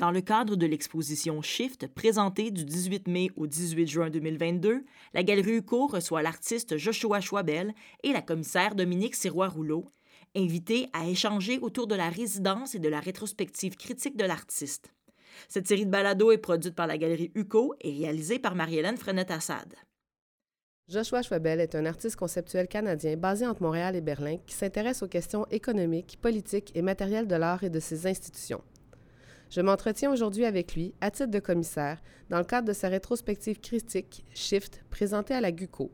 Dans le cadre de l'exposition Shift, présentée du 18 mai au 18 juin 2022, la Galerie UCO reçoit l'artiste Joshua Schwabel et la commissaire Dominique Sirois-Rouleau, invités à échanger autour de la résidence et de la rétrospective critique de l'artiste. Cette série de balados est produite par la Galerie UCO et réalisée par Marie-Hélène Frenette-Assad. Joshua Schwabel est un artiste conceptuel canadien basé entre Montréal et Berlin qui s'intéresse aux questions économiques, politiques et matérielles de l'art et de ses institutions. Je m'entretiens aujourd'hui avec lui, à titre de commissaire, dans le cadre de sa rétrospective critique Shift présentée à la GUCO.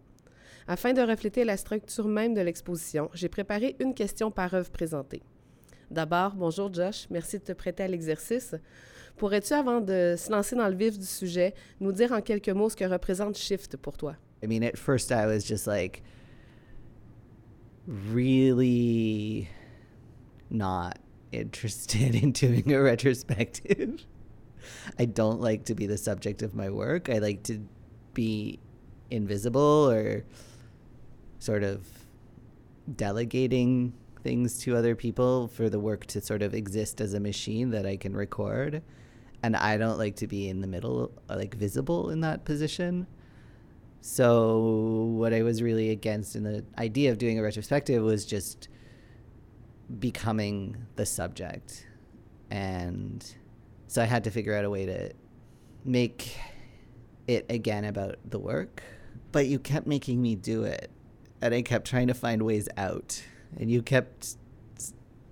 Afin de refléter la structure même de l'exposition, j'ai préparé une question par œuvre présentée. D'abord, bonjour Josh, merci de te prêter à l'exercice. Pourrais-tu, avant de se lancer dans le vif du sujet, nous dire en quelques mots ce que représente Shift pour toi? I mean, at first I was just like really not interested in doing a retrospective. I don't like to be the subject of my work. I like to be invisible or sort of delegating things to other people for the work to sort of exist as a machine that I can record. And I don't like to be in the middle, like visible in that position. So, what I was really against in the idea of doing a retrospective was just becoming the subject. And so I had to figure out a way to make it again about the work. But you kept making me do it. And I kept trying to find ways out. And you kept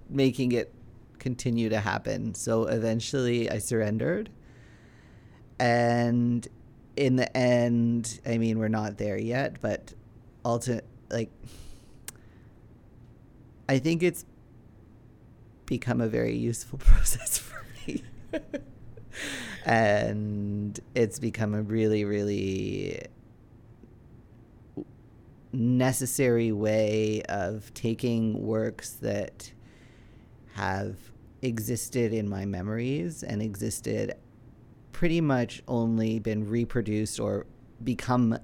making it continue to happen. So eventually I surrendered. And in the end, I mean, we're not there yet, but ultimate, like, I think it's become a very useful process for me. and it's become a really, really necessary way of taking works that have existed in my memories and existed pretty much only been reproduced or become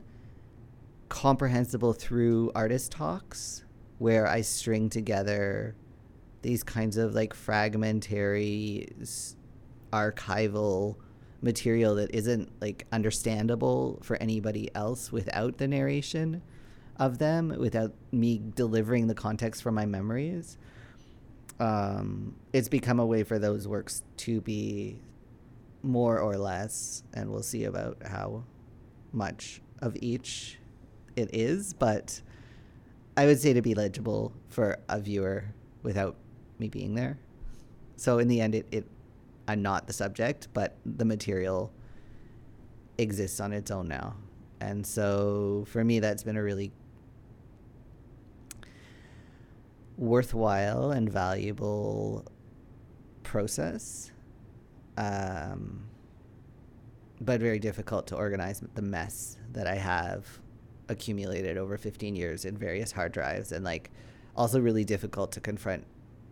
comprehensible through artist talks where I string together these kinds of like fragmentary archival material that isn't like understandable for anybody else without the narration of them without me delivering the context from my memories um, it's become a way for those works to be more or less and we'll see about how much of each it is but i would say to be legible for a viewer without me being there. So in the end, it, it I'm not the subject, but the material exists on its own now. And so for me, that's been a really worthwhile and valuable process, um, but very difficult to organize the mess that I have accumulated over 15 years in various hard drives and like also really difficult to confront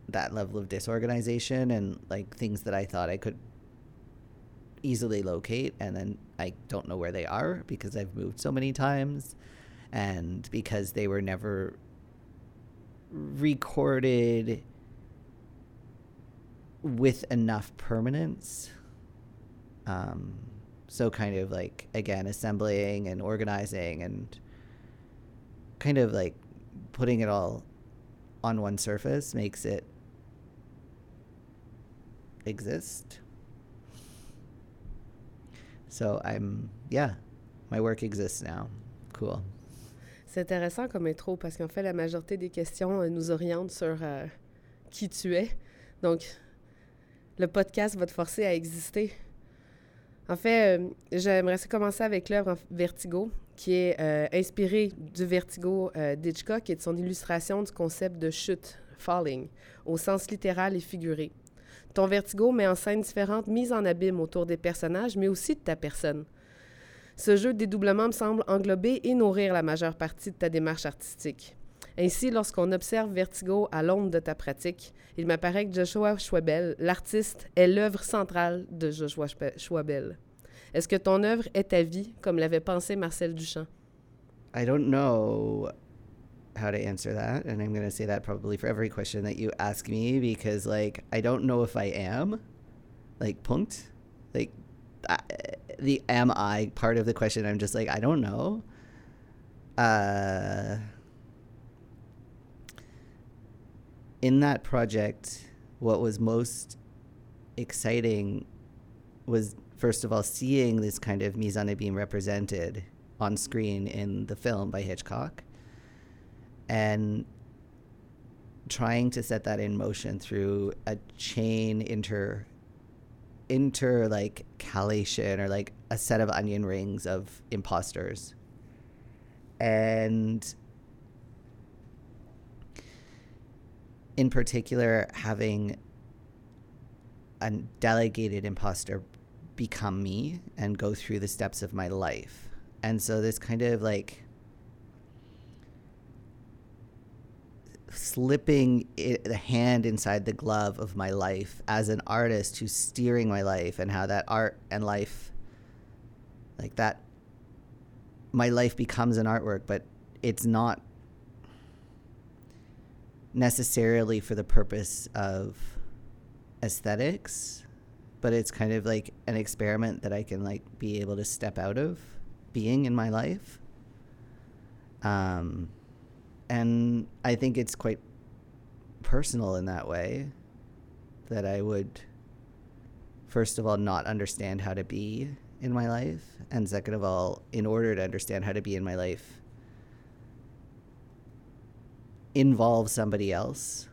that level of disorganization and like things that I thought I could easily locate and then I don't know where they are because I've moved so many times and because they were never recorded with enough permanence. Um, so kind of like again assembling and organizing and kind of like putting it all on one surface makes it exist. So I'm, yeah, my work exists now. Cool. C'est intéressant comme intro parce qu'en fait, la majorité des questions euh, nous orientent sur euh, qui tu es. Donc, le podcast va te forcer à exister. En fait, euh, j'aimerais commencer avec l'œuvre Vertigo, qui est euh, inspirée du Vertigo d'Hitchcock et de son illustration du concept de chute, falling, au sens littéral et figuré. Ton vertigo met en scène différentes mises en abîme autour des personnages, mais aussi de ta personne. Ce jeu de dédoublement me semble englober et nourrir la majeure partie de ta démarche artistique. Ainsi, lorsqu'on observe Vertigo à l'ombre de ta pratique, il m'apparaît que Joshua Schwabel, l'artiste, est l'œuvre centrale de Joshua Schwabel. Est-ce que ton œuvre est ta vie, comme l'avait pensé Marcel Duchamp? I don't know. How to answer that, and I'm going to say that probably for every question that you ask me because, like, I don't know if I am. Like, punked, Like, I, the am I part of the question, I'm just like, I don't know. Uh, in that project, what was most exciting was, first of all, seeing this kind of mise en represented on screen in the film by Hitchcock and trying to set that in motion through a chain inter inter like calation or like a set of onion rings of imposters. And in particular having a delegated imposter become me and go through the steps of my life. And so this kind of like slipping the hand inside the glove of my life as an artist who's steering my life and how that art and life like that my life becomes an artwork but it's not necessarily for the purpose of aesthetics but it's kind of like an experiment that I can like be able to step out of being in my life. Um and I think it's quite personal in that way that I would first of all not understand how to be in my life and second of all in order to understand how to be in my life involve somebody else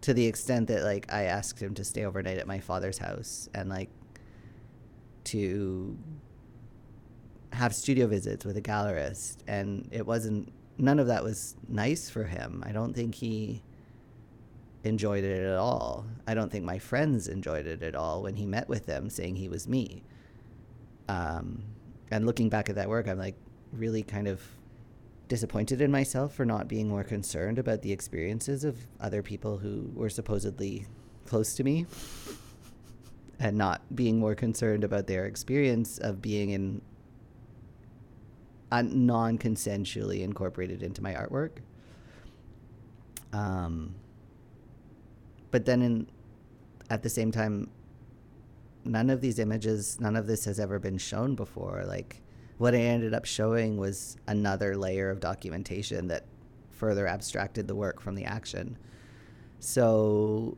to the extent that like I asked him to stay overnight at my father's house and like to have studio visits with a gallerist and it wasn't none of that was nice for him. I don't think he enjoyed it at all. I don't think my friends enjoyed it at all when he met with them saying he was me. Um, and looking back at that work, I'm like really kind of disappointed in myself for not being more concerned about the experiences of other people who were supposedly close to me and not being more concerned about their experience of being in non-consensually incorporated into my artwork. Um, but then in at the same time, none of these images, none of this has ever been shown before. Like what I ended up showing was another layer of documentation that further abstracted the work from the action. So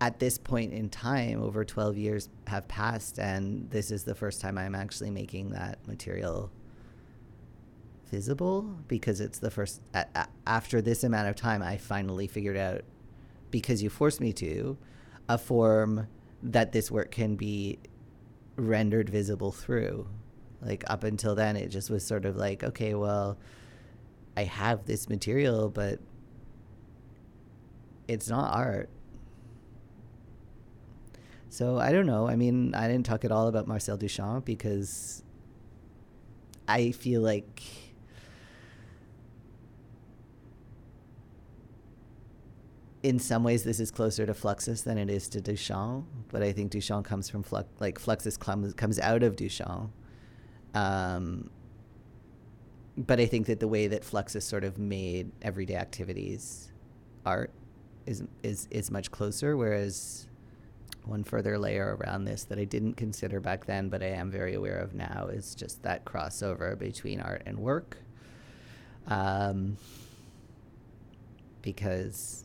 at this point in time, over 12 years have passed, and this is the first time I'm actually making that material visible because it's the first, a, a, after this amount of time, I finally figured out, because you forced me to, a form that this work can be rendered visible through. Like up until then, it just was sort of like, okay, well, I have this material, but it's not art so I don't know. I mean, I didn't talk at all about Marcel Duchamp because I feel like in some ways this is closer to Fluxus than it is to Duchamp, but I think Duchamp comes from Flux, like Fluxus comes comes out of Duchamp. Um, but I think that the way that Fluxus sort of made everyday activities art is is is much closer, whereas one further layer around this that I didn't consider back then, but I am very aware of now is just that crossover between art and work. Um, because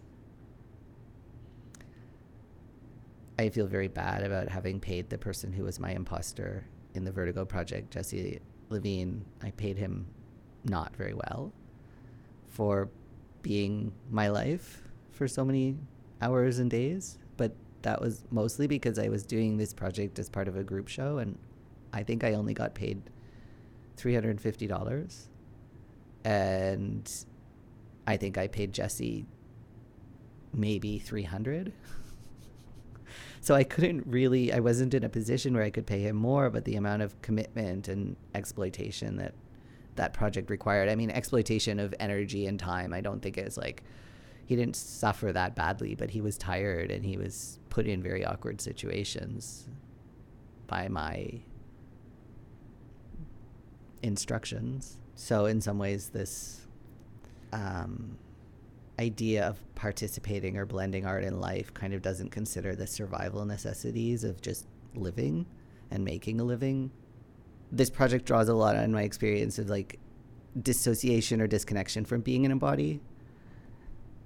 I feel very bad about having paid the person who was my imposter in the Vertigo project, Jesse Levine. I paid him not very well for being my life for so many hours and days, that was mostly because I was doing this project as part of a group show, and I think I only got paid three hundred and fifty dollars, and I think I paid Jesse maybe three hundred. so I couldn't really. I wasn't in a position where I could pay him more, but the amount of commitment and exploitation that that project required. I mean, exploitation of energy and time. I don't think is like he didn't suffer that badly, but he was tired and he was put in very awkward situations by my instructions. So in some ways, this um, idea of participating or blending art and life kind of doesn't consider the survival necessities of just living and making a living. This project draws a lot on my experience of like dissociation or disconnection from being in a body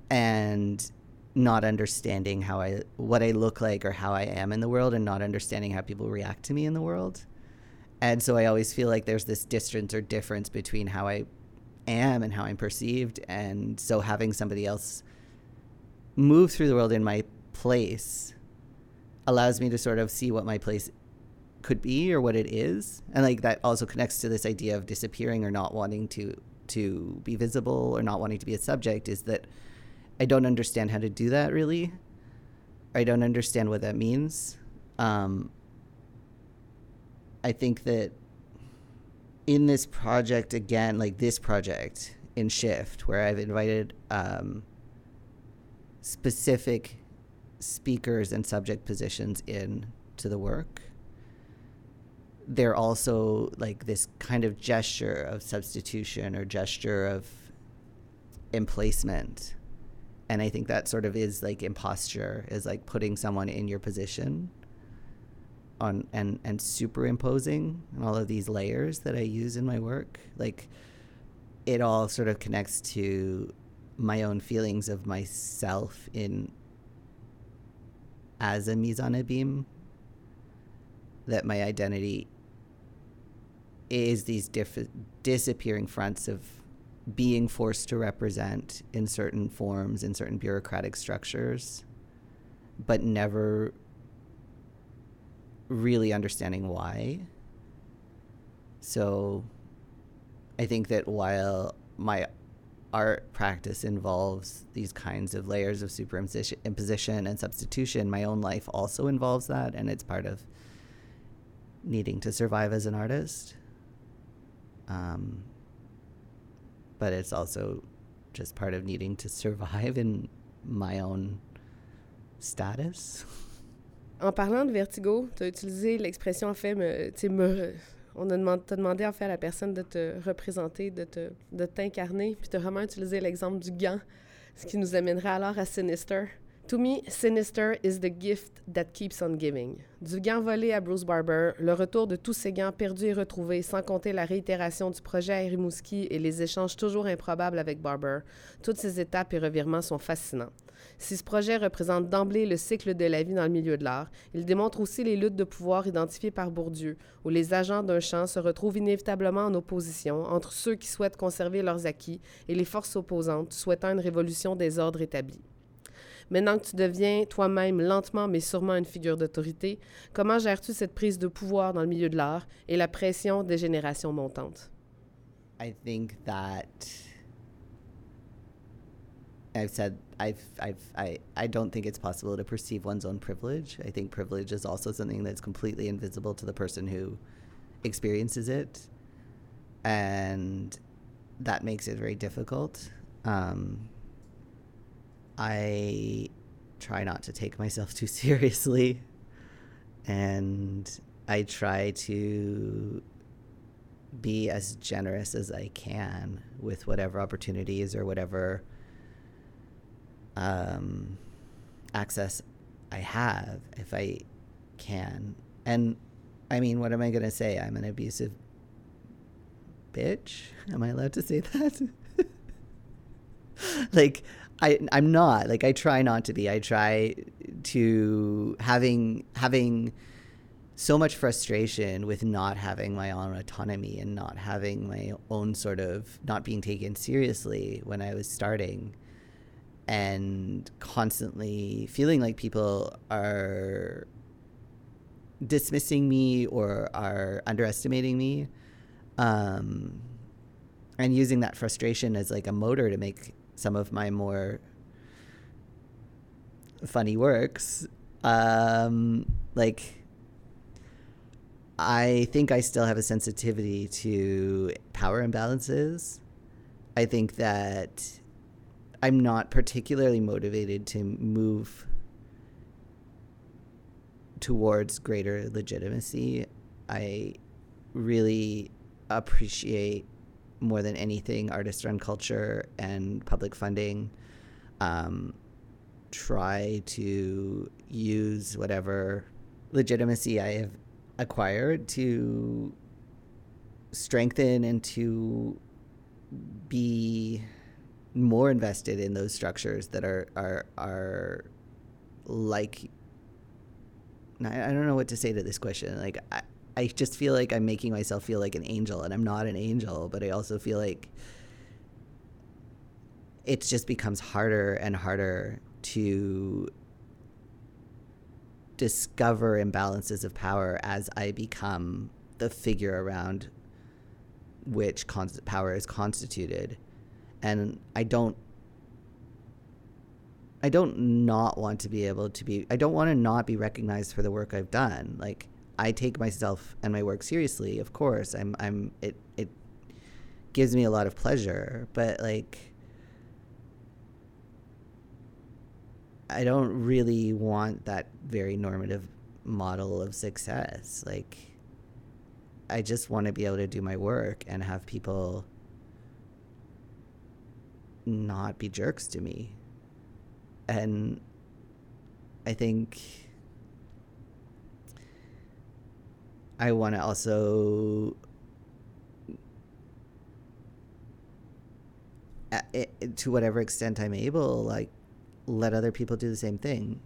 and not understanding how I what I look like or how I am in the world and not understanding how people react to me in the world. And so I always feel like there's this distance or difference between how I am and how I'm perceived. And so having somebody else move through the world in my place allows me to sort of see what my place could be or what it is. And like that also connects to this idea of disappearing or not wanting to to be visible or not wanting to be a subject is that I don't understand how to do that really. I don't understand what that means. Um, I think that in this project again, like this project in Shift, where I've invited um, specific speakers and subject positions in to the work. They're also like this kind of gesture of substitution or gesture of emplacement. And I think that sort of is like imposture, is like putting someone in your position on and and superimposing and all of these layers that I use in my work. Like it all sort of connects to my own feelings of myself in as a mise en that my identity is these diff- disappearing fronts of being forced to represent in certain forms in certain bureaucratic structures but never really understanding why. So I think that while my art practice involves these kinds of layers of superimposition and substitution, my own life also involves that, and it's part of needing to survive as an artist. Um, but it's also just part of needing to survive in my own status. En parlant de vertigo, tu as utilisé l'expression en fait, me, me, on a demandé, demandé en fait à la personne de te représenter, de, te, de t'incarner, puis tu as vraiment utilisé l'exemple du gant, ce qui nous amènerait alors à Sinister. To me, Sinister is the gift that keeps on giving. Du gant volé à Bruce Barber, le retour de tous ces gants perdus et retrouvés, sans compter la réitération du projet à Rimouski et les échanges toujours improbables avec Barber, toutes ces étapes et revirements sont fascinants. Si ce projet représente d'emblée le cycle de la vie dans le milieu de l'art, il démontre aussi les luttes de pouvoir identifiées par Bourdieu, où les agents d'un champ se retrouvent inévitablement en opposition entre ceux qui souhaitent conserver leurs acquis et les forces opposantes souhaitant une révolution des ordres établis. Maintenant que tu deviens toi-même lentement mais sûrement une figure d'autorité, comment gères-tu cette prise de pouvoir dans le milieu de l'art et la pression des générations montantes? I think that I've said I've I've I I don't think it's possible to perceive one's own privilege. I think privilege is also something that's completely invisible to the person who experiences it, and that makes it very difficult. Um, I try not to take myself too seriously, and I try to be as generous as I can with whatever opportunities or whatever um, access I have if I can. And I mean, what am I going to say? I'm an abusive bitch? Am I allowed to say that? like, I, I'm not. Like, I try not to be. I try to having having so much frustration with not having my own autonomy and not having my own sort of not being taken seriously when I was starting and constantly feeling like people are dismissing me or are underestimating me um, and using that frustration as like a motor to make some of my more funny works um, like i think i still have a sensitivity to power imbalances i think that I'm not particularly motivated to move towards greater legitimacy. I really appreciate more than anything artist run culture and public funding. um, try to use whatever legitimacy I have acquired to strengthen and to be more invested in those structures that are are are like I don't know what to say to this question. Like I, I just feel like I'm making myself feel like an angel and I'm not an angel, but I also feel like it just becomes harder and harder to discover imbalances of power as I become the figure around which power is constituted. And I don't I don't not want to be able to be I don't want to not be recognized for the work I've done. Like I take myself and my work seriously, of course. I'm I'm it it gives me a lot of pleasure, but like I don't really want that very normative model of success. Like, I just want to be able to do my work and have people not be jerks to me. And I think I want to also to whatever extent I'm able like let other people do the same thing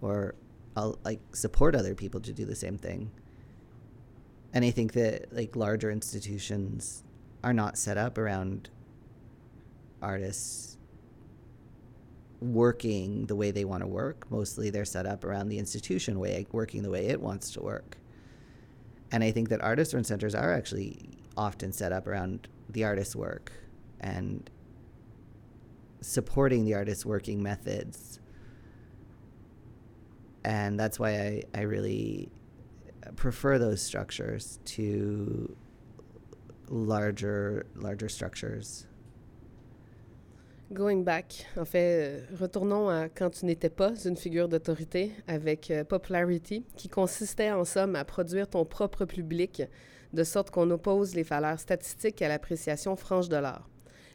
or I'll like support other people to do the same thing. And I think that like larger institutions are not set up around artists working the way they want to work. Mostly they're set up around the institution way working the way it wants to work. And I think that artist run centers are actually often set up around the artist's work and supporting the artist's working methods. And that's why I, I really prefer those structures to larger, larger structures. Going back, en fait, retournons à quand tu n'étais pas une figure d'autorité avec euh, Popularity, qui consistait en somme à produire ton propre public, de sorte qu'on oppose les valeurs statistiques à l'appréciation franche de l'art.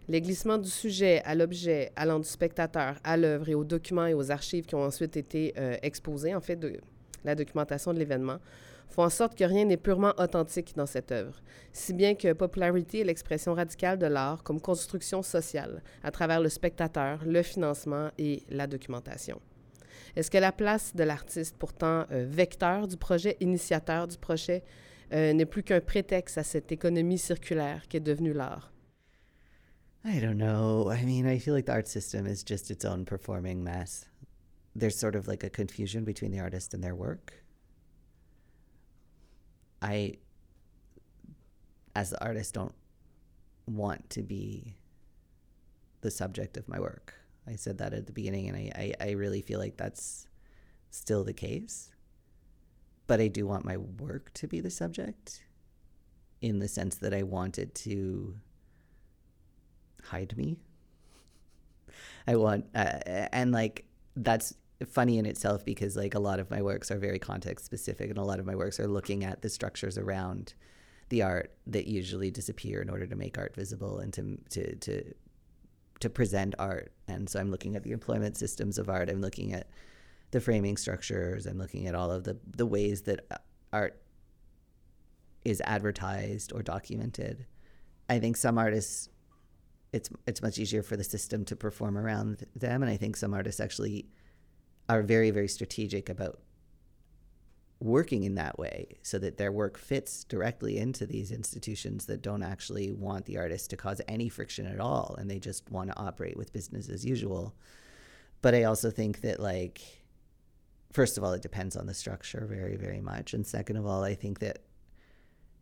Les glissements du sujet à l'objet, allant du spectateur à l'œuvre et aux documents et aux archives qui ont ensuite été euh, exposés, en fait, de la documentation de l'événement, font en sorte que rien n'est purement authentique dans cette œuvre, si bien que Popularity est l'expression radicale de l'art comme construction sociale, à travers le spectateur, le financement et la documentation. Est-ce que la place de l'artiste, pourtant euh, vecteur du projet, initiateur du projet, euh, n'est plus qu'un prétexte à cette économie circulaire qui est devenue l'art? I don't know. I mean, I feel like the art system is just its own performing mess. There's sort of like a confusion between the artist and their work. I, as the artist, don't want to be the subject of my work. I said that at the beginning, and I, I, I really feel like that's still the case. But I do want my work to be the subject in the sense that I wanted to hide me. I want, uh, and like, that's funny in itself because like a lot of my works are very context specific and a lot of my works are looking at the structures around the art that usually disappear in order to make art visible and to to to to present art. And so i'm looking at the employment systems of art. I'm looking at the framing structures. I'm looking at all of the the ways that uh, art is advertised or documented. I think some artists it's it's much easier for the system to perform around them and i think some artists actually are very very strategic about working in that way so that their work fits directly into these institutions that don't actually want the artist to cause any friction at all and they just want to operate with business as usual but i also think that like first of all it depends on the structure very very much and second of all i think that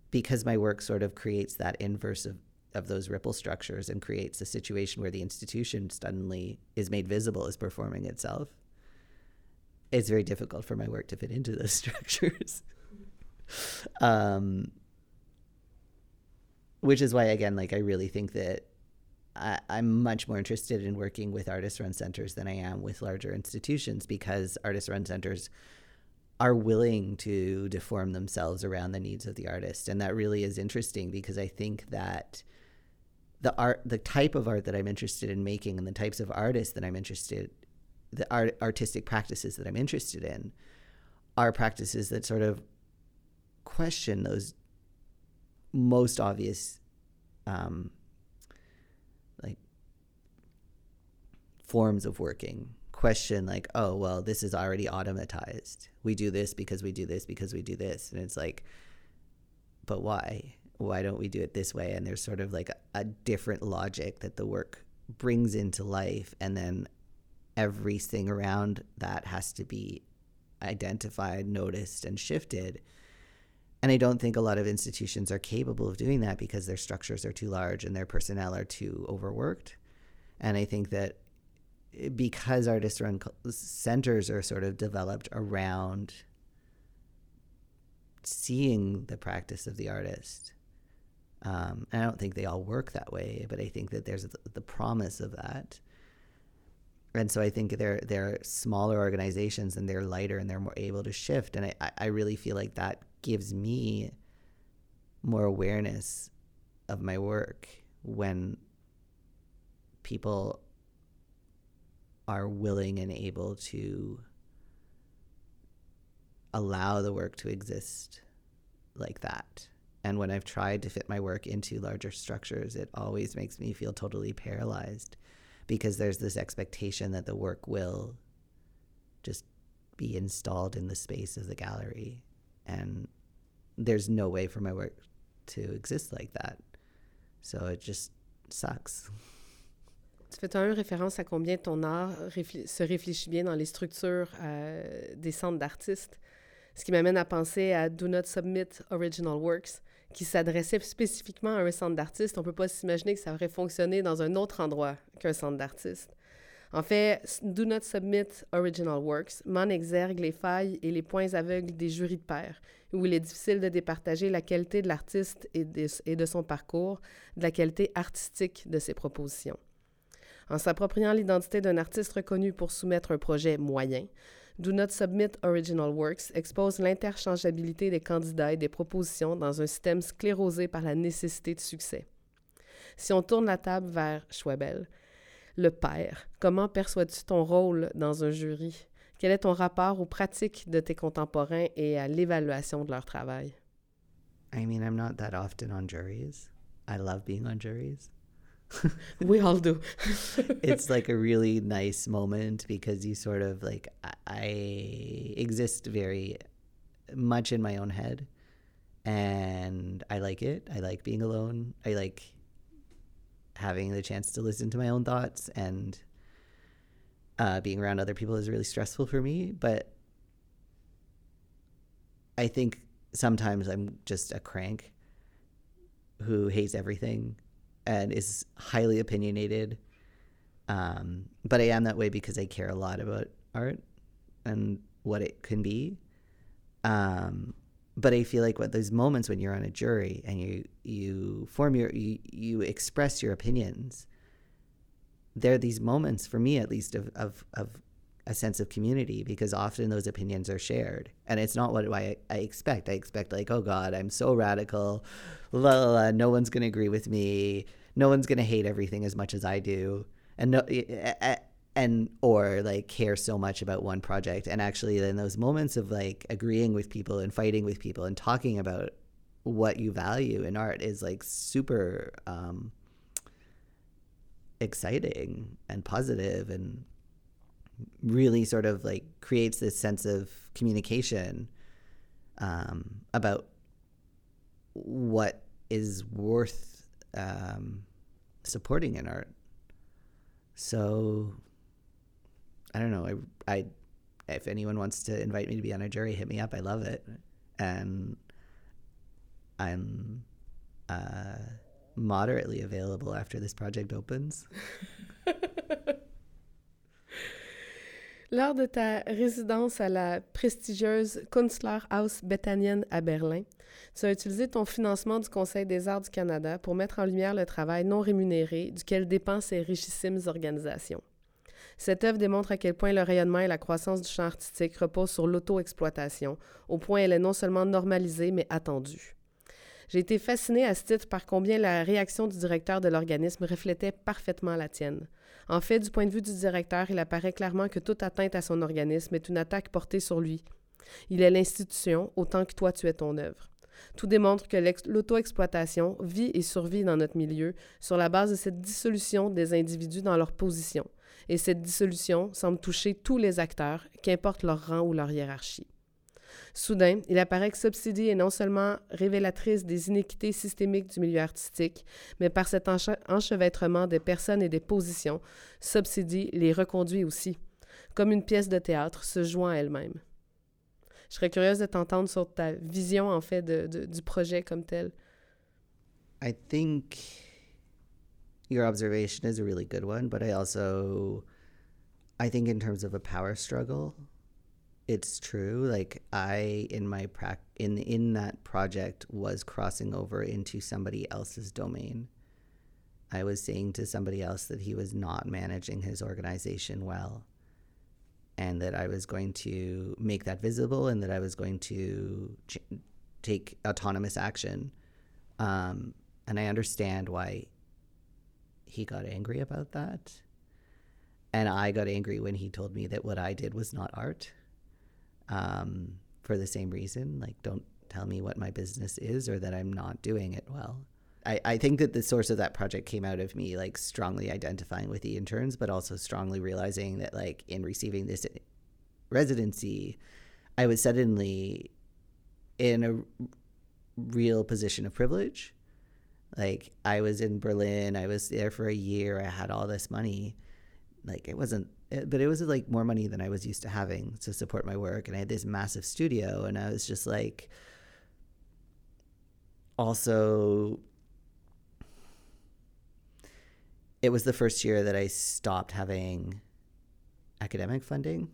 because my work sort of creates that inverse of of those ripple structures and creates a situation where the institution suddenly is made visible as performing itself. It's very difficult for my work to fit into those structures. um, which is why, again, like I really think that I, I'm much more interested in working with artist run centers than I am with larger institutions because artist run centers are willing to deform themselves around the needs of the artist. And that really is interesting because I think that the art the type of art that I'm interested in making and the types of artists that I'm interested the art artistic practices that I'm interested in are practices that sort of question those most obvious um, like forms of working. Question like oh well this is already automatized. We do this because we do this because we do this. And it's like but why? Why don't we do it this way? And there's sort of like a, a different logic that the work brings into life and then everything around that has to be identified noticed and shifted and I don't think a lot of institutions are capable of doing that because their structures are too large and their personnel are too overworked. And I think that because artist run centers are sort of developed around seeing the practice of the artist. Um, and I don't think they all work that way, but I think that there's the, the promise of that. And so I think they're they're smaller organizations and they're lighter and they're more able to shift. And I, I really feel like that gives me more awareness of my work when people are willing and able to allow the work to exist like that. And when I've tried to fit my work into larger structures, it always makes me feel totally paralyzed because there's this expectation that the work will just be installed in the space of the gallery. And there's no way for my work to exist like that. So it just sucks. Tu fais un référence à combien ton art réfl se réfléchit bien dans les structures euh, des centres d'artistes, ce qui m'amène à penser à Do Not Submit Original Works, qui s'adressait spécifiquement à un centre d'artistes. On ne peut pas s'imaginer que ça aurait fonctionné dans un autre endroit qu'un centre d'artistes. En fait, Do Not Submit Original Works m'en exergue les failles et les points aveugles des jurys de pairs, où il est difficile de départager la qualité de l'artiste et, et de son parcours de la qualité artistique de ses propositions. En s'appropriant l'identité d'un artiste reconnu pour soumettre un projet moyen, Do Not Submit Original Works expose l'interchangeabilité des candidats et des propositions dans un système sclérosé par la nécessité de succès. Si on tourne la table vers Schwebel, le père, comment perçois-tu ton rôle dans un jury? Quel est ton rapport aux pratiques de tes contemporains et à l'évaluation de leur travail? I mean, I'm not that often on juries. I love being on juries. we all do. it's like a really nice moment because you sort of like I exist very much in my own head and I like it. I like being alone. I like having the chance to listen to my own thoughts and uh, being around other people is really stressful for me. But I think sometimes I'm just a crank who hates everything and is highly opinionated. Um, but I am that way because I care a lot about art and what it can be. Um, but I feel like what those moments when you're on a jury and you you form your you, you express your opinions, there are these moments for me at least of, of of a sense of community because often those opinions are shared and it's not what I, I expect. I expect like, oh God, I'm so radical, la, la, la, no one's gonna agree with me, no one's gonna hate everything as much as I do, and no, and or like care so much about one project. And actually, in those moments of like agreeing with people and fighting with people and talking about what you value in art is like super um, exciting and positive and really sort of like creates this sense of communication um, about what is worth um, supporting in art. So I don't know. I, I, if anyone wants to invite me to be on a jury, hit me up. I love it, and I'm uh, moderately available after this project opens. Lors de ta résidence à la prestigieuse Kunstlerhaus Bethanien à Berlin, tu as utilisé ton financement du Conseil des arts du Canada pour mettre en lumière le travail non rémunéré duquel dépendent ces richissimes organisations. Cette œuvre démontre à quel point le rayonnement et la croissance du champ artistique reposent sur l'auto-exploitation, au point elle est non seulement normalisée, mais attendue. J'ai été fascinée à ce titre par combien la réaction du directeur de l'organisme reflétait parfaitement la tienne. En fait, du point de vue du directeur, il apparaît clairement que toute atteinte à son organisme est une attaque portée sur lui. Il est l'institution autant que toi tu es ton œuvre. Tout démontre que l'auto-exploitation vit et survit dans notre milieu sur la base de cette dissolution des individus dans leur position. Et cette dissolution semble toucher tous les acteurs, qu'importe leur rang ou leur hiérarchie. Soudain, il apparaît que Subsidy est non seulement révélatrice des inéquités systémiques du milieu artistique, mais par cet enchevêtrement des personnes et des positions, Subsidy les reconduit aussi, comme une pièce de théâtre se jouant elle-même. Je serais curieuse de t'entendre sur ta vision, en fait, de, de, du projet comme tel. I think your observation is a really good one, but I also, I think in terms of a power struggle, it's true. Like I, in my prac, in in that project, was crossing over into somebody else's domain. I was saying to somebody else that he was not managing his organization well and that I was going to make that visible and that I was going to ch- take autonomous action. Um, and I understand why he got angry about that. And I got angry when he told me that what I did was not art um, for the same reason. Like, don't tell me what my business is or that I'm not doing it well. I, I think that the source of that project came out of me like strongly identifying with the interns, but also strongly realizing that like in receiving this residency, I was suddenly in a real position of privilege. Like I was in Berlin, I was there for a year, I had all this money. Like it wasn't Eh, but it was like more money than I was used to having to support my work and I had this massive studio and I was just like also it was the first year that I stopped having academic funding.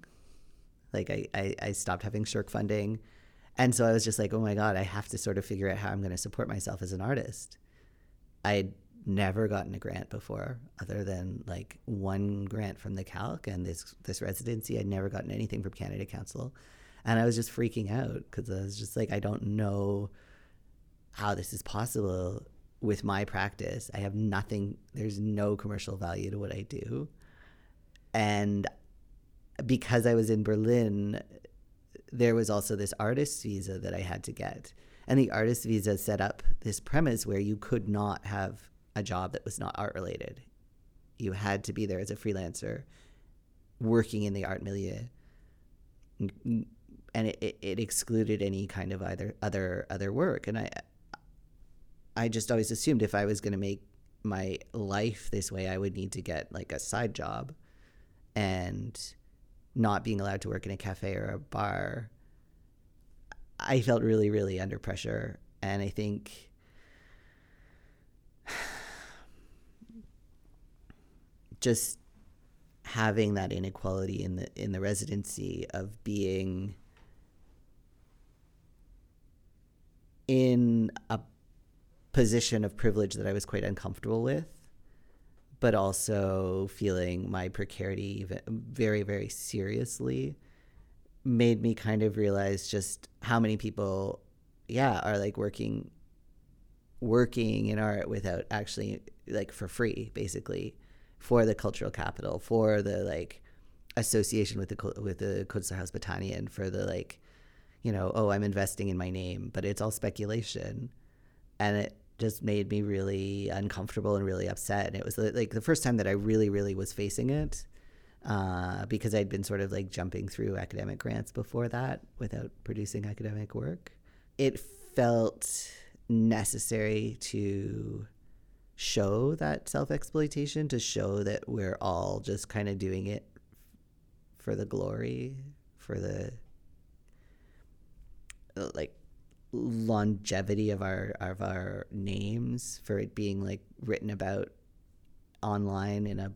Like I, I, I stopped having SSHRC funding. And so I was just like, oh my God, I have to sort of figure out how I'm going to support myself as an artist. I'd never gotten a grant before other than like one grant from the CALQ and this this residency i'd never gotten anything from canada council and i was just freaking out because i was just like i don't know how this is possible with my practice. I have nothing, there's no commercial value to what I do. And because I was in Berlin, there was also this artist visa that I had to get. And the artist visa set up this premise where you could not have a job that was not art related. You had to be there as a freelancer working in the art milieu. And it, it, excluded any kind of either other other work. And I I just always assumed if I was going to make my life this way, I would need to get like a side job and not being allowed to work in a cafe or a bar. I felt really, really under pressure. And I think just having that inequality in the in the residency of being in a position of privilege that I was quite uncomfortable with, but also feeling my precarity very, very seriously made me kind of realize just how many people, yeah, are like working working in art without actually like for free basically for the cultural capital for the like association with the with the Kunstlerhaus Bethanien for the like you know oh I'm investing in my name but it's all speculation and it just made me really uncomfortable and really upset. And it was like the first time that I really, really was facing it uh, because I'd been sort of like jumping through academic grants before that without producing academic work. It felt necessary to show that self exploitation, to show that we're all just kind of doing it for the glory, for the like longevity of our of our names for it being like written about online in a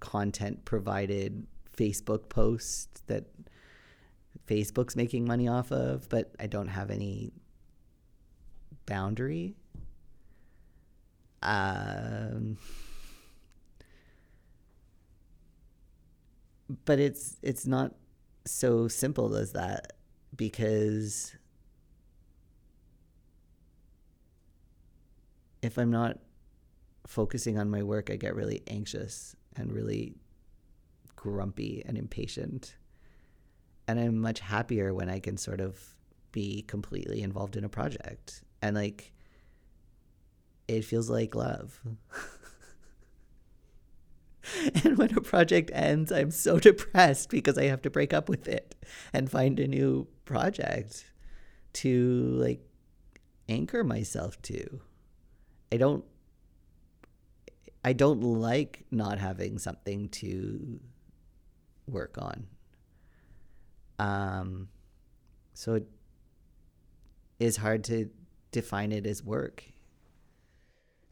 content provided Facebook post that Facebook's making money off of, but I don't have any boundary. Um, but it's it's not so simple as that because if I'm not focusing on my work, I get really anxious and really grumpy and impatient. And I'm much happier when I can sort of be completely involved in a project. And like, it feels like love. and when a project ends, I'm so depressed because I have to break up with it and find a new project to like anchor myself to. I don't I don't like not having something to work on. Um so it is hard to define it as work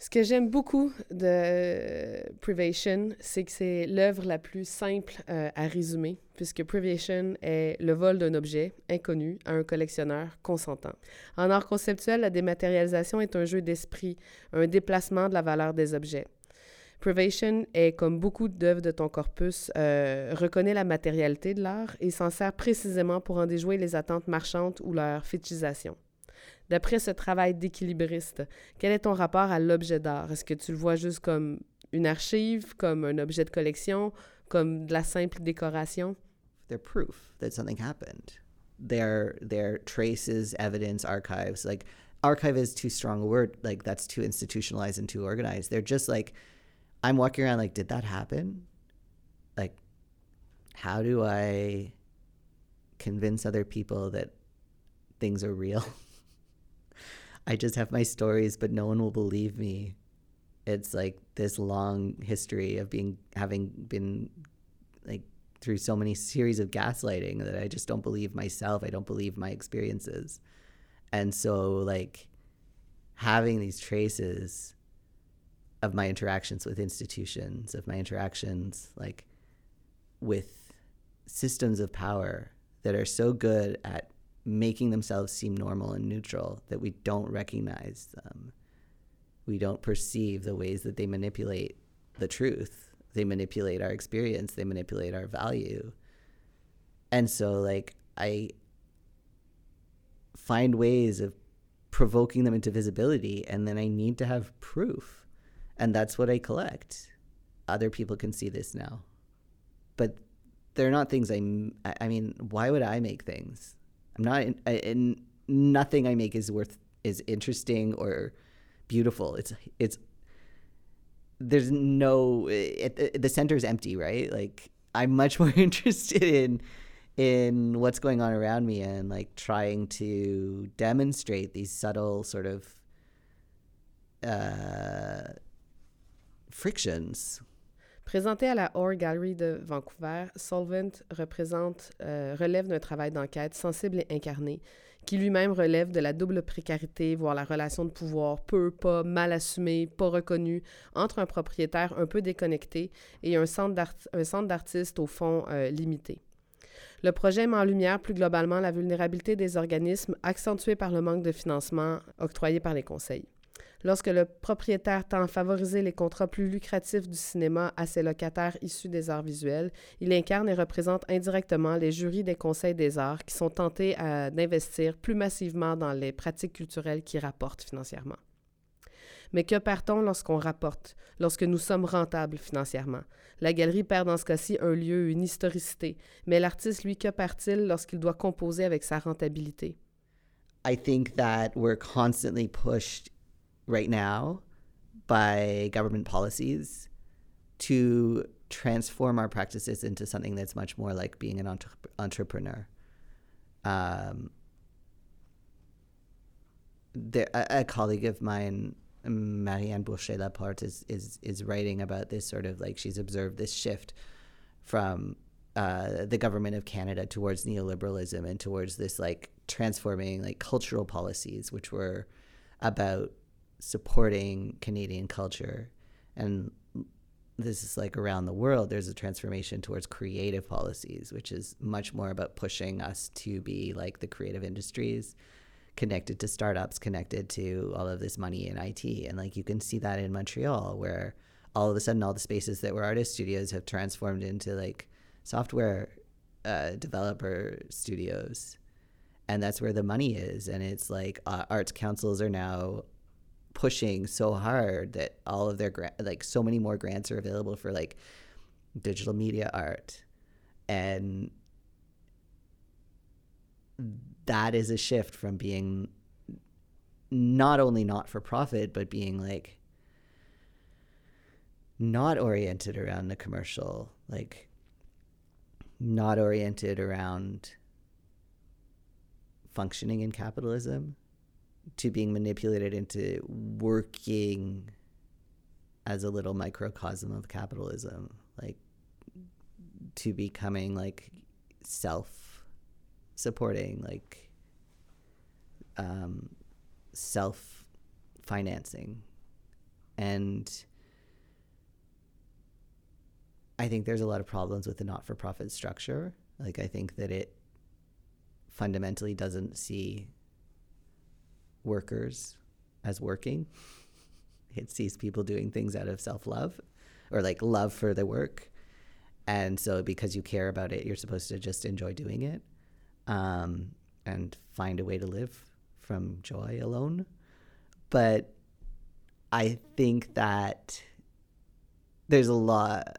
Ce que j'aime beaucoup de Privation, c'est que c'est l'œuvre la plus simple euh, à résumer, puisque Privation est le vol d'un objet inconnu à un collectionneur consentant. En art conceptuel, la dématérialisation est un jeu d'esprit, un déplacement de la valeur des objets. Privation est, comme beaucoup d'œuvres de ton corpus, euh, reconnaît la matérialité de l'art et s'en sert précisément pour en déjouer les attentes marchandes ou leur fétichisation. D'après ce travail d'équilibriste, quel est ton rapport à l'objet d'art? Est-ce que tu le vois juste comme une archive, comme un objet de collection, comme de la simple décoration? They're proof that something happened. They're, they're traces, evidence, archives. Like, archive is too strong a word. Like, that's too institutionalized and too organized. They're just like, I'm walking around like, did that happen? Like, how do I convince other people that things are real? I just have my stories, but no one will believe me. It's like this long history of being having been like through so many series of gaslighting that I just don't believe myself. I don't believe my experiences. And so like having these traces of my interactions with institutions, of my interactions like with systems of power that are so good at making themselves seem normal and neutral that we don't recognize them. We don't perceive the ways that they manipulate the truth. They manipulate our experience, they manipulate our value. And so, like, I find ways of provoking them into visibility, and then I need to have proof. And that's what I collect. Other people can see this now. But they're not things I, I mean, why would I make things? I'm not in, in nothing I make is worth is interesting or beautiful. It's it's there's no it, the center is empty, right? Like I'm much more interested in in what's going on around me and like trying to demonstrate these subtle sort of uh, frictions Présenté à la Orr Gallery de Vancouver, Solvent représente, euh, relève d'un travail d'enquête sensible et incarné, qui lui-même relève de la double précarité, voire la relation de pouvoir peu, pas, mal assumée, pas reconnue, entre un propriétaire un peu déconnecté et un centre d'artistes au fond euh, limité. Le projet met en lumière plus globalement la vulnérabilité des organismes accentuée par le manque de financement octroyé par les conseils. Lorsque le propriétaire tend à favoriser les contrats plus lucratifs du cinéma à ses locataires issus des arts visuels, il incarne et représente indirectement les jurys des conseils des arts qui sont tentés d'investir plus massivement dans les pratiques culturelles qui rapportent financièrement. Mais que perd-on lorsqu'on rapporte, lorsque nous sommes rentables financièrement? La galerie perd dans ce cas-ci un lieu, une historicité, mais l'artiste, lui, que perd-il lorsqu'il doit composer avec sa rentabilité? I think that we're constantly pushed right now by government policies to transform our practices into something that's much more like being an entre- entrepreneur. Um, there, a, a, colleague of mine, Marianne Bourget Laporte, is, is is writing about this sort of like she's observed this shift from uh, the government of Canada towards neoliberalism and towards this like transforming like cultural policies, which were about supporting Canadian culture. And this is like around the world, there's a transformation towards creative policies, which is much more about pushing us to be like the creative industries connected to startups, connected to all of this money in IT. And like you can see that in Montreal, where all of a sudden all the spaces that were artist studios have transformed into like software uh, developer studios. And that's where the money is. And it's like uh, arts councils are now pushing so hard that all of their gra- like so many more grants are available for like digital media art. And that is a shift from being not only not for profit but being like not oriented around the commercial like not oriented around functioning in capitalism to being manipulated into working as a little microcosm of capitalism like to becoming like self supporting like um, self financing and I think there's a lot of problems with the not for profit structure. Like, I think that it fundamentally doesn't see workers as working. It sees people doing things out of self love or like love for the work. And so, because you care about it, you're supposed to just enjoy doing it um, and find a way to live from joy alone. But I think that there's a lot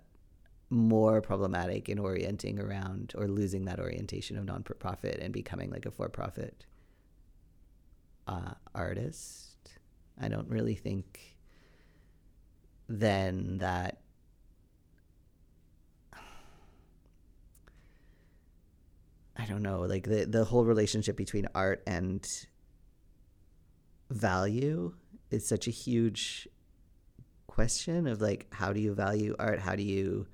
more problematic in orienting around or losing that orientation of non-profit and becoming like a for-profit uh, artist. I don't really think then that I don't know, like the the whole relationship between art and value is such a huge question of like how do you value art? How do you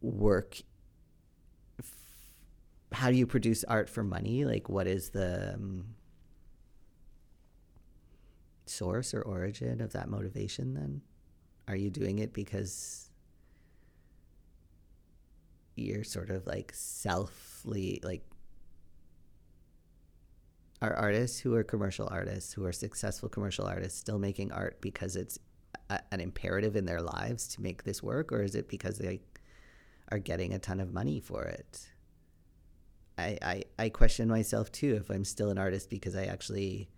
work how do you produce art for money like what is the um, source or origin of that motivation then are you doing it because you're sort of like selfly like are artists who are commercial artists who are successful commercial artists still making art because it's a, an imperative in their lives to make this work or is it because they are getting a ton of money for it. I, I, I question myself too if I'm still an artist because I actually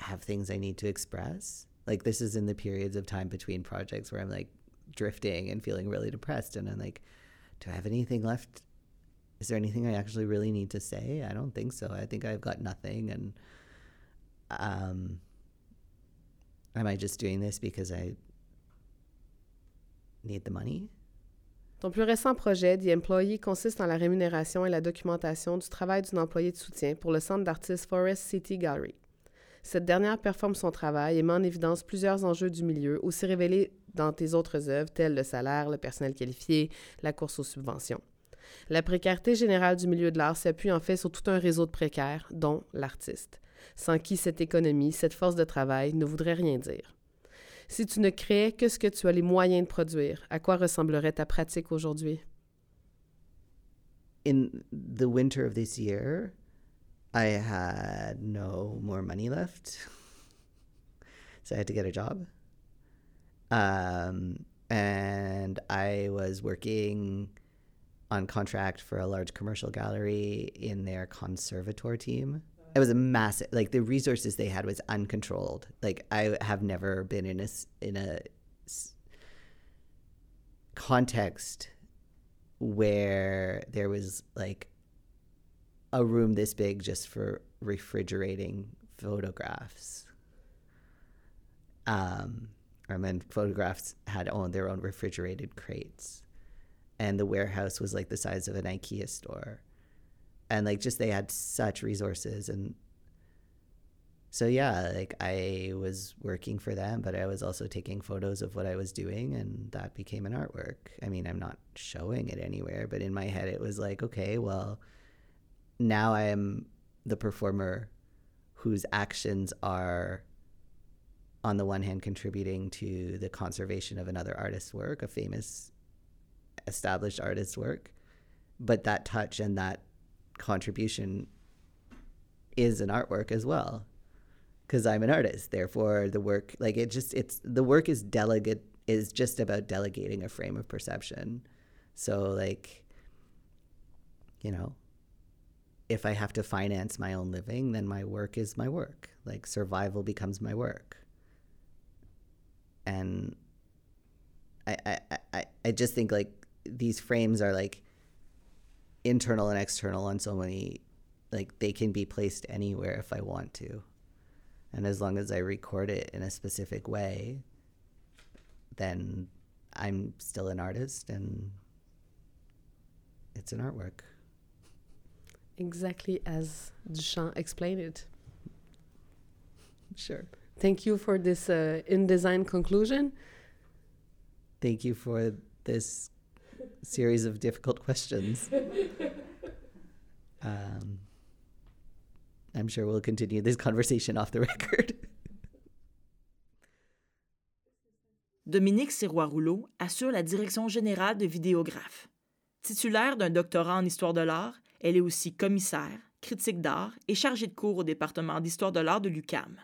have things I need to express. Like this is in the periods of time between projects where I'm like drifting and feeling really depressed and I'm like, do I have anything left? Is there anything I actually really need to say? I don't think so. I think I've got nothing and um am I just doing this because I need the money. Ton plus récent projet, The Employee, consiste en la rémunération et la documentation du travail d'une employée de soutien pour le centre d'artistes Forest City Gallery. Cette dernière performe son travail et met en évidence plusieurs enjeux du milieu, aussi révélés dans tes autres œuvres, telles le salaire, le personnel qualifié, la course aux subventions. La précarité générale du milieu de l'art s'appuie en fait sur tout un réseau de précaires, dont l'artiste, sans qui cette économie, cette force de travail ne voudrait rien dire. Si tu ne créais que ce que tu as les moyens de produire, à quoi ressemblerait ta pratique aujourd'hui? In the winter of this year, I had no more money left. so I had to get a job. Um, and I was working on contract for a large commercial gallery in their conservator team it was a massive like the resources they had was uncontrolled like i have never been in a in a context where there was like a room this big just for refrigerating photographs. Um I mean, photographs had owned their own refrigerated crates. And the warehouse was like the size of an ikea store. And like just they had such resources and so yeah like i was working for them but i was also taking photos of what i was doing and that became an artwork. I mean i'm not showing it anywhere but in my head it was like okay well now i am the performer whose actions are on the one hand contributing to the conservation of another artist's work a famous established artist's work but that touch and that contribution is an artwork as well because I'm an artist. Therefore, the work like it just it's the work is delegate is just about delegating a frame of perception. So like you know, if I have to finance my own living, then my work is my work. Like survival becomes my work. And I, I, I, I just think like these frames are like internal and external on so many like they can be placed anywhere if I want to. And as long as I record it in a specific way, then I'm still an artist and it's an artwork. Exactly as Duchamp explained it. Sure. Thank you for this uh, InDesign conclusion. Thank you for this series of difficult questions. Um, I'm sure we'll continue this conversation off the record. Dominique Sirois-Rouleau assure la direction générale de vidéographe. Titulaire d'un doctorat en histoire de l'art, elle est aussi commissaire, critique d'art et chargée de cours au département d'histoire de l'art de l'UCAM.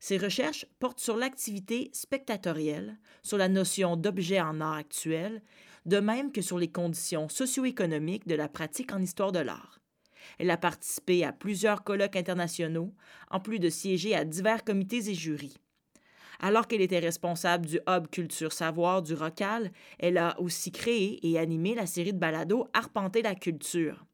Ses recherches portent sur l'activité spectatorielle, sur la notion d'objet en art actuel, de même que sur les conditions socio-économiques de la pratique en histoire de l'art. Elle a participé à plusieurs colloques internationaux, en plus de siéger à divers comités et jurys. Alors qu'elle était responsable du Hub Culture Savoir du ROCAL, elle a aussi créé et animé la série de balados Arpenter la culture,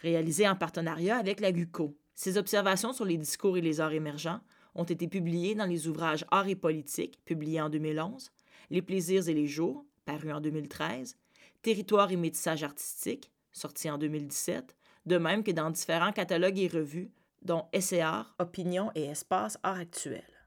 réalisée en partenariat avec la GUCO. Ses observations sur les discours et les arts émergents ont été publiées dans les ouvrages Art et politique, publiés en 2011, Les plaisirs et les jours, paru en 2013, Territoire et métissage artistique, sorti en 2017, de même que dans différents catalogues et revues, dont Essai Art, Opinion et Espace Art actuel.